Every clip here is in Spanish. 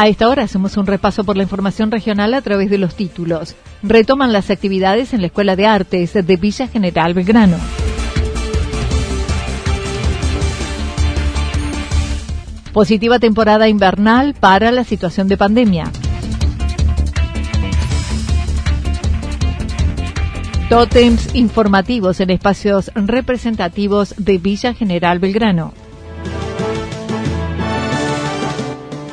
A esta hora hacemos un repaso por la información regional a través de los títulos. Retoman las actividades en la Escuela de Artes de Villa General Belgrano. Positiva temporada invernal para la situación de pandemia. Tótems informativos en espacios representativos de Villa General Belgrano.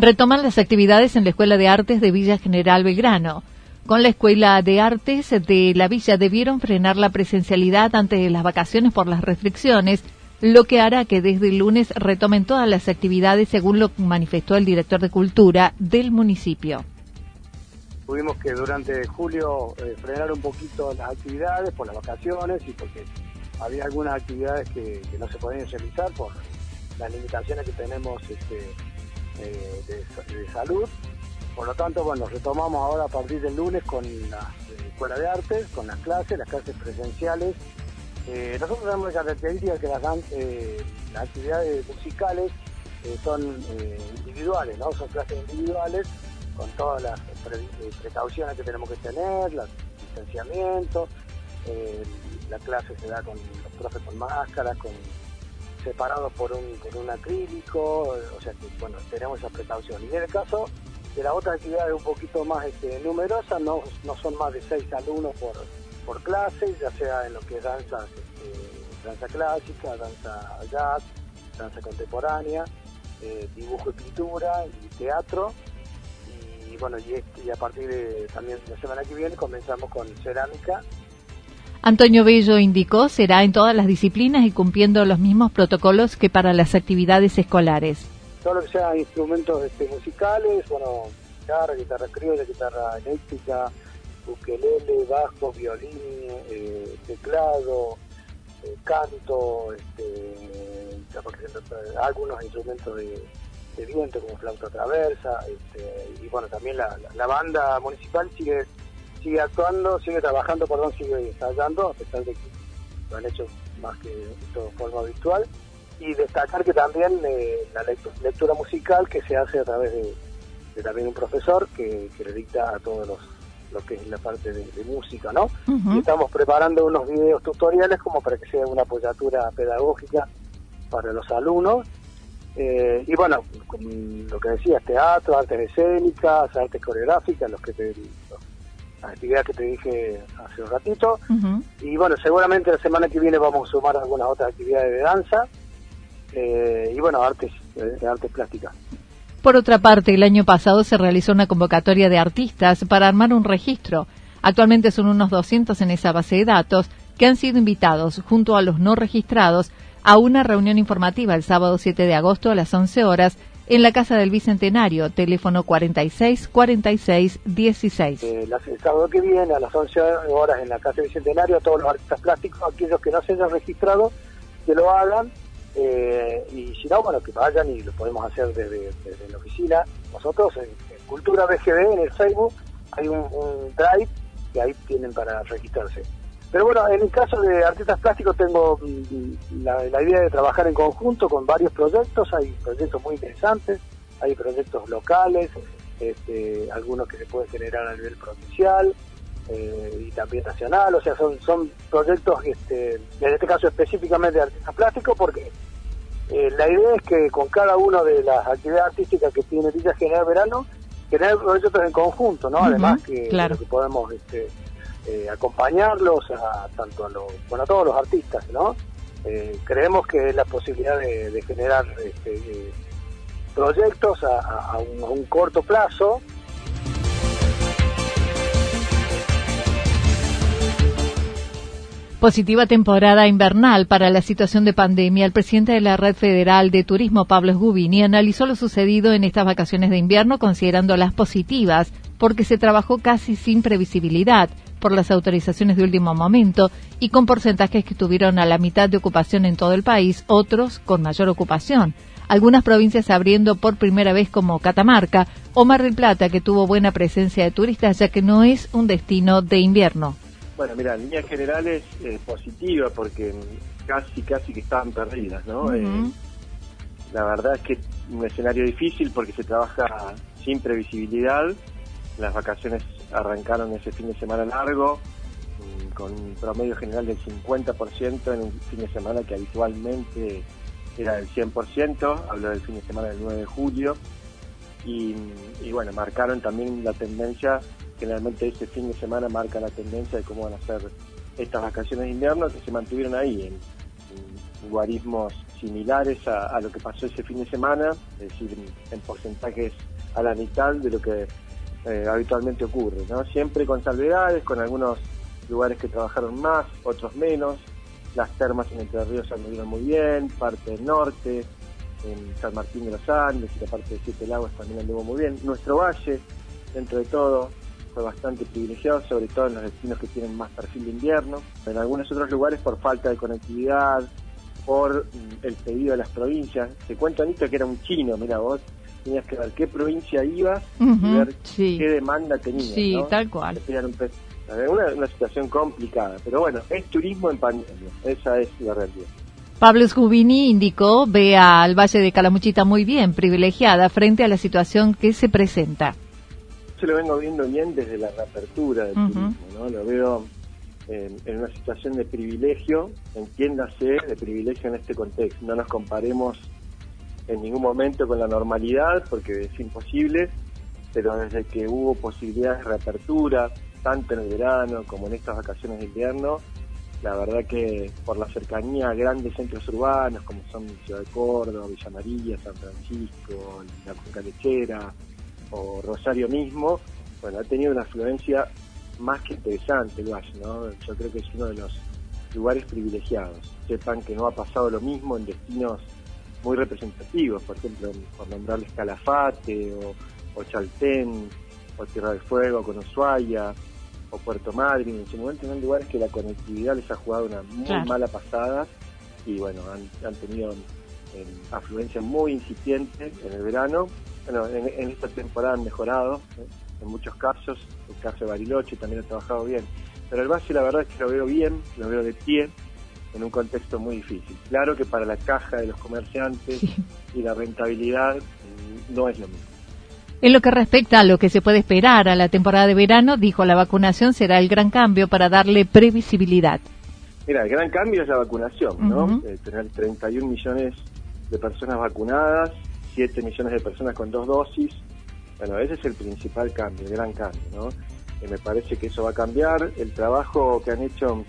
Retoman las actividades en la Escuela de Artes de Villa General Belgrano. Con la Escuela de Artes de la Villa debieron frenar la presencialidad ante las vacaciones por las restricciones, lo que hará que desde el lunes retomen todas las actividades según lo manifestó el director de Cultura del municipio. Tuvimos que durante julio eh, frenar un poquito las actividades por las vacaciones y porque había algunas actividades que, no se podían realizar por las limitaciones que tenemos este, eh, de, salud. Por lo tanto, bueno, retomamos ahora a partir del lunes con la eh, Escuela de Artes, con las clases, las clases presenciales. Eh, nosotros tenemos la característica que las, las actividades musicales son individuales, ¿no? Son clases individuales con todas las precauciones que tenemos que tener, el distanciamiento, la clase se da con los profes con máscaras, con separados por un, por un acrílico, o sea que bueno, tenemos esa precaución. Y en el caso de la otra actividad un poquito más este, numerosa, no, no son más de seis alumnos por, por clase, ya sea en lo que es danza, este, danza clásica, danza jazz, danza contemporánea, eh, dibujo y pintura y teatro. Y, bueno, y, este, y a partir de también la semana que viene comenzamos con cerámica Antonio Bello indicó será en todas las disciplinas y cumpliendo los mismos protocolos que para las actividades escolares. Todo lo que sea instrumentos este, musicales, bueno, guitarra, guitarra criolla, guitarra eléctrica, ukelele, bajo, violín, eh, teclado, eh, canto, este, algunos instrumentos de, viento como flauta traversa, este, y bueno, también la, la banda municipal sigue sigue actuando, sigue trabajando, perdón, sigue ensayando, a pesar de que lo han hecho más que de forma virtual. Y destacar que también eh, la lectura, musical que se hace a través de, también un profesor que, le dicta a todos los lo que es la parte de, música, ¿no? Y estamos preparando unos videos tutoriales como para que sea una apoyatura pedagógica para los alumnos. Eh, y bueno, lo que decía, teatro, artes escénicas, artes coreográficas, los que te, actividad que te dije hace un ratito. Y bueno, seguramente la semana que viene vamos a sumar algunas otras actividades de danza eh, y bueno, artes, eh, artes plásticas. Por otra parte, el año pasado se realizó una convocatoria de artistas para armar un registro. Actualmente son unos 200 en esa base de datos que han sido invitados, junto a los no registrados, a una reunión informativa el sábado 7 de agosto a las 11 horas en la Casa del Bicentenario, teléfono 46 46 16. el sábado que viene, a las 11 horas, en la Casa del Bicentenario, a todos los artistas plásticos, aquellos que no se hayan registrado, que lo hagan. Eh, y si no, bueno, que vayan y lo podemos hacer desde, la oficina. Nosotros, en, Cultura BGB, en el Facebook, hay un, drive que ahí tienen para registrarse. Pero bueno, en el caso de artistas plásticos tengo mm, la, la, idea de trabajar en conjunto con varios proyectos, hay proyectos muy interesantes, hay proyectos locales, este, algunos que se pueden generar a nivel provincial eh, y también nacional, o sea, son, son proyectos, este, en este caso específicamente de artistas plásticos, porque eh, la idea es que con cada una de las actividades artísticas que tiene Villa General Verano, generar proyectos en conjunto, ¿no? Además que, que podemos... Este, eh, acompañarlos a tanto a los bueno a todos los artistas no eh, creemos que la posibilidad de, generar este, eh, proyectos a, un, corto plazo. Positiva temporada invernal para la situación de pandemia. El presidente de la Red Federal de Turismo, Pablo Sgubini, analizó lo sucedido en estas vacaciones de invierno considerándolas positivas porque se trabajó casi sin previsibilidad por las autorizaciones de último momento y con porcentajes que estuvieron a la mitad de ocupación en todo el país, otros con mayor ocupación. Algunas provincias abriendo por primera vez como Catamarca o Mar del Plata, que tuvo buena presencia de turistas, ya que no es un destino de invierno. Bueno, mira, en líneas generales eh, positiva porque casi, casi que estaban perdidas, ¿no? Eh, la verdad es que un escenario difícil porque se trabaja sin previsibilidad. Las vacaciones arrancaron ese fin de semana largo, mm, con un promedio general del 50% en un fin de semana que habitualmente era del 100%, hablo del fin de semana del 9 de julio, y, bueno, marcaron también la tendencia, generalmente ese fin de semana marca la tendencia de cómo van a ser estas vacaciones de invierno que se mantuvieron ahí, en, guarismos similares a, lo que pasó ese fin de semana, es decir, en porcentajes a la mitad de lo que eh, habitualmente ocurre, ¿no? Siempre con salvedades, con algunos lugares que trabajaron más, otros menos. Las termas en Entre Ríos anduvieron muy bien, parte del norte, en San Martín de los Andes y la parte de Siete Lagos también anduvo muy bien. Nuestro valle, dentro de todo, fue bastante privilegiado, sobre todo en los destinos que tienen más perfil de invierno. En algunos otros lugares por falta de conectividad, por mm, el pedido de las provincias. Te cuento, Anito, que era un chino, mira vos, tenías que ver qué provincia ibas y ver qué demanda tenías. Sí, tal cual. Una, una situación complicada, pero bueno, es turismo en pandemia, esa es la realidad. Pablo Scubini indicó ve al Valle de Calamuchita muy bien, privilegiada frente a la situación que se presenta. Yo lo vengo viendo bien desde la reapertura del turismo, ¿no? Lo veo en, en, una situación de privilegio, entiéndase de privilegio en este contexto. No nos comparemos en ningún momento con la normalidad, porque es imposible, pero desde que hubo posibilidades de reapertura, tanto en el verano como en estas vacaciones de invierno, la verdad que por la cercanía a grandes centros urbanos como son Ciudad de Córdoba, Villa María, San Francisco, la Cuenca Lechera o Rosario mismo, bueno, ha tenido una afluencia más que interesante el Valle, ¿no? Yo creo que es uno de los lugares privilegiados. Sepan que no ha pasado lo mismo en destinos muy representativos, por ejemplo, por nombrarles Calafate o, o Chaltén o Tierra del Fuego con Ushuaia o Puerto Madryn, en su momento son lugares que la conectividad les ha jugado una muy mala pasada y bueno, han, tenido eh, afluencia muy incipiente en el verano. Bueno, en, esta temporada han mejorado ¿eh? en muchos casos, el caso de Bariloche también ha trabajado bien, pero el base la verdad es que lo veo bien, lo veo de pie, en un contexto muy difícil. Claro que para la caja de los comerciantes y la rentabilidad mm, no es lo mismo. En lo que respecta a lo que se puede esperar a la temporada de verano, dijo la vacunación será el gran cambio para darle previsibilidad. Mira, el gran cambio es la vacunación, ¿no? Eh, tener 31 millones de personas vacunadas, 7 millones de personas con dos dosis. Bueno, ese es el principal cambio, el gran cambio, ¿no? Eh, me parece que eso va a cambiar. El trabajo que han hecho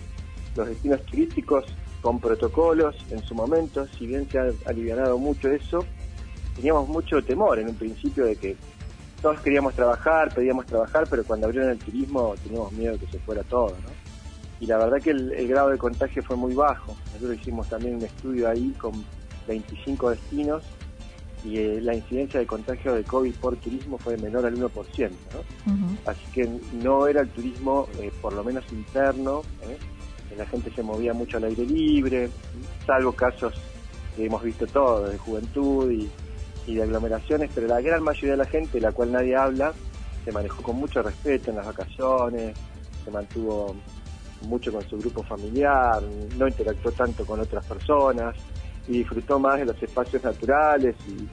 los destinos turísticos con protocolos en su momento, si bien se ha aliviado mucho eso, teníamos mucho temor en un principio de que todos queríamos trabajar, pedíamos trabajar, pero cuando abrieron el turismo teníamos miedo de que se fuera todo, ¿no? Y la verdad que el, grado de contagio fue muy bajo. Nosotros hicimos también un estudio ahí con 25 destinos y eh, la incidencia de contagio de COVID por turismo fue menor al 1%. Así que no era el turismo, eh, por lo menos interno, ¿eh? La gente se movía mucho al aire libre, salvo casos que hemos visto todos, de juventud y, de aglomeraciones, pero la gran mayoría de la gente, la cual nadie habla, se manejó con mucho respeto en las vacaciones, se mantuvo mucho con su grupo familiar, no interactuó tanto con otras personas y disfrutó más de los espacios naturales y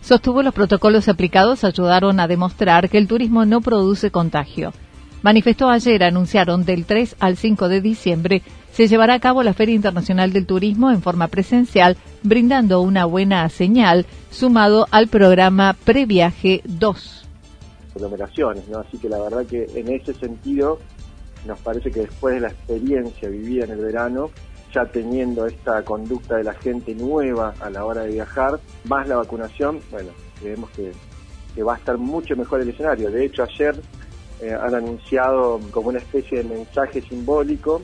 Sostuvo los protocolos aplicados ayudaron a demostrar que el turismo no produce contagio. Manifestó ayer, anunciaron del 3 al 5 de diciembre se llevará a cabo la Feria Internacional del Turismo en forma presencial, brindando una buena señal, sumado al programa Previaje 2. Aglomeraciones, ¿no? Así que la verdad que en ese sentido nos parece que después de la experiencia vivida en el verano, ya teniendo esta conducta de la gente nueva a la hora de viajar, más la vacunación, bueno, creemos que, va a estar mucho mejor el escenario. De hecho, ayer eh, han anunciado como una especie de mensaje simbólico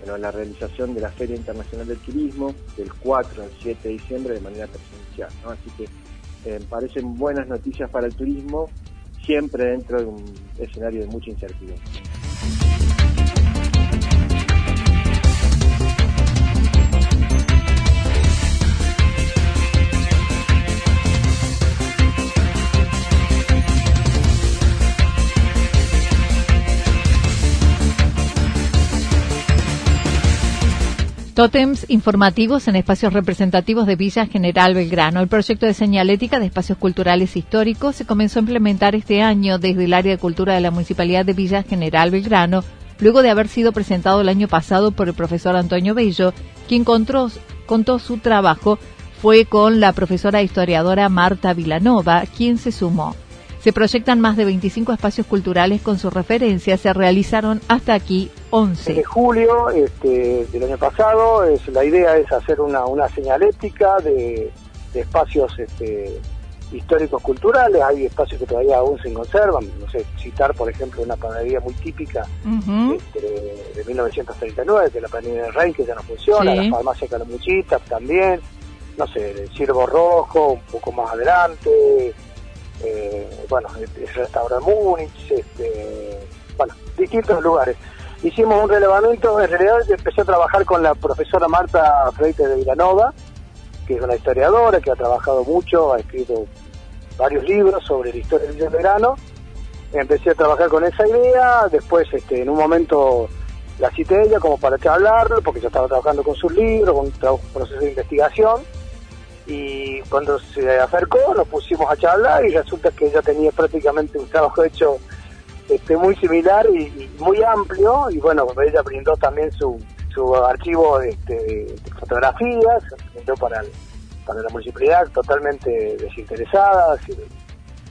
bueno, la realización de la Feria Internacional del Turismo del 4 al 7 de diciembre de manera presencial. Así que eh, parecen buenas noticias para el turismo, siempre dentro de un escenario de mucha incertidumbre. Tótems informativos en espacios representativos de Villa General Belgrano. El proyecto de señalética de espacios culturales históricos se comenzó a implementar este año desde el área de cultura de la Municipalidad de Villa General Belgrano, luego de haber sido presentado el año pasado por el profesor Antonio Bello, quien contó, contó su trabajo fue con la profesora historiadora Marta Vilanova, quien se sumó. Se proyectan más de 25 espacios culturales con sus referencias. Se realizaron hasta aquí 11. De julio este, del año pasado, es, la idea es hacer una, una señalética de, espacios este, históricos culturales. Hay espacios que todavía aún se conservan. No sé, citar, por ejemplo, una panadería muy típica este, de 1939, que es la panadería del Rey, que ya no funciona. La farmacia Calamuchita también. No sé, el Ciervo Rojo, un poco más adelante eh, bueno, el restaurante Múnich, este, bueno, distintos lugares. Hicimos un relevamiento, en realidad empecé a trabajar con la profesora Marta Freite de Villanova, que es una historiadora que ha trabajado mucho, ha escrito varios libros sobre la historia del verano. Empecé a trabajar con esa idea, después este, en un momento la cité ella como para charlarlo, porque yo estaba trabajando con sus libros, con un proceso de investigación y cuando se acercó nos pusimos a charlar y resulta que ella tenía prácticamente un trabajo hecho este, muy similar y, muy amplio y bueno, ella brindó también su, su archivo este, de, fotografías, brindó para, para la municipalidad totalmente desinteresada.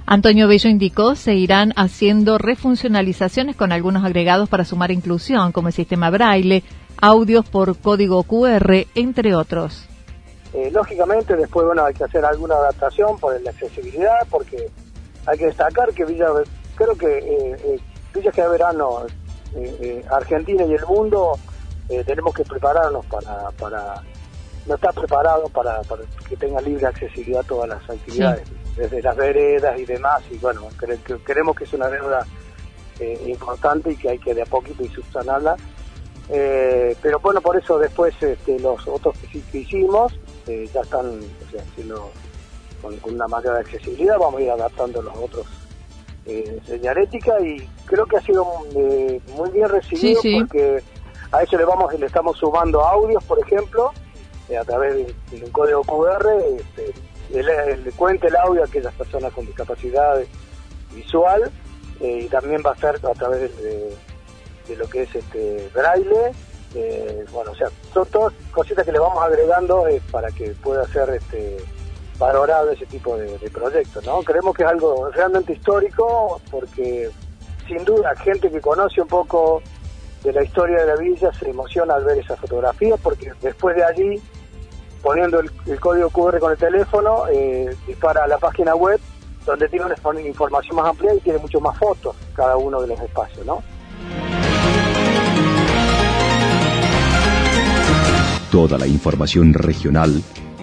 Antonio Bello indicó se irán haciendo refuncionalizaciones con algunos agregados para sumar inclusión, como el sistema braille, audios por código QR, entre otros. Eh, lógicamente después bueno hay que hacer alguna adaptación por la accesibilidad porque hay que destacar que Villa creo que eh, eh que verano eh, Argentina y el mundo tenemos que prepararnos para para no está preparado para, que tenga libre accesibilidad a todas las actividades desde las veredas y demás y bueno creemos que es una deuda importante y que hay que de a poquito y subsanarla. Pero bueno por eso después este, los otros que hicimos ya están haciendo con, una mayor accesibilidad, vamos a ir adaptando los otros eh, señalética y creo que ha sido eh, muy bien recibido porque a eso le vamos le estamos sumando audios, por ejemplo, eh, a través de, un código QR, este, le, cuente el audio a aquellas personas con discapacidad visual eh, y también va a ser a través de, de lo que es este braille eh, bueno, o sea, son todas cositas que le vamos agregando para que pueda ser este, valorado ese tipo de, proyectos, ¿no? Creemos que es algo realmente histórico porque sin duda gente que conoce un poco de la historia de la villa se emociona al ver esa fotografía porque después de allí, poniendo el, código QR con el teléfono, eh, dispara a la página web donde tiene una información más amplia y tiene mucho más fotos cada uno de los espacios, ¿no? Toda la información regional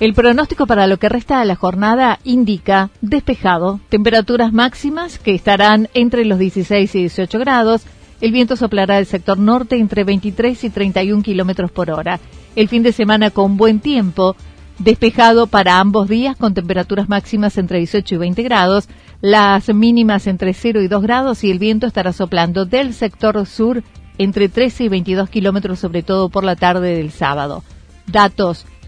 El pronóstico para lo que resta de la jornada indica despejado, temperaturas máximas que estarán entre los 16 y 18 grados. El viento soplará del sector norte entre 23 y 31 kilómetros por hora. El fin de semana con buen tiempo, despejado para ambos días con temperaturas máximas entre 18 y 20 grados, las mínimas entre 0 y 2 grados y el viento estará soplando del sector sur entre 13 y 22 kilómetros, sobre todo por la tarde del sábado. Datos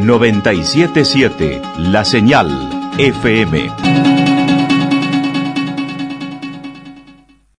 977 La Señal FM.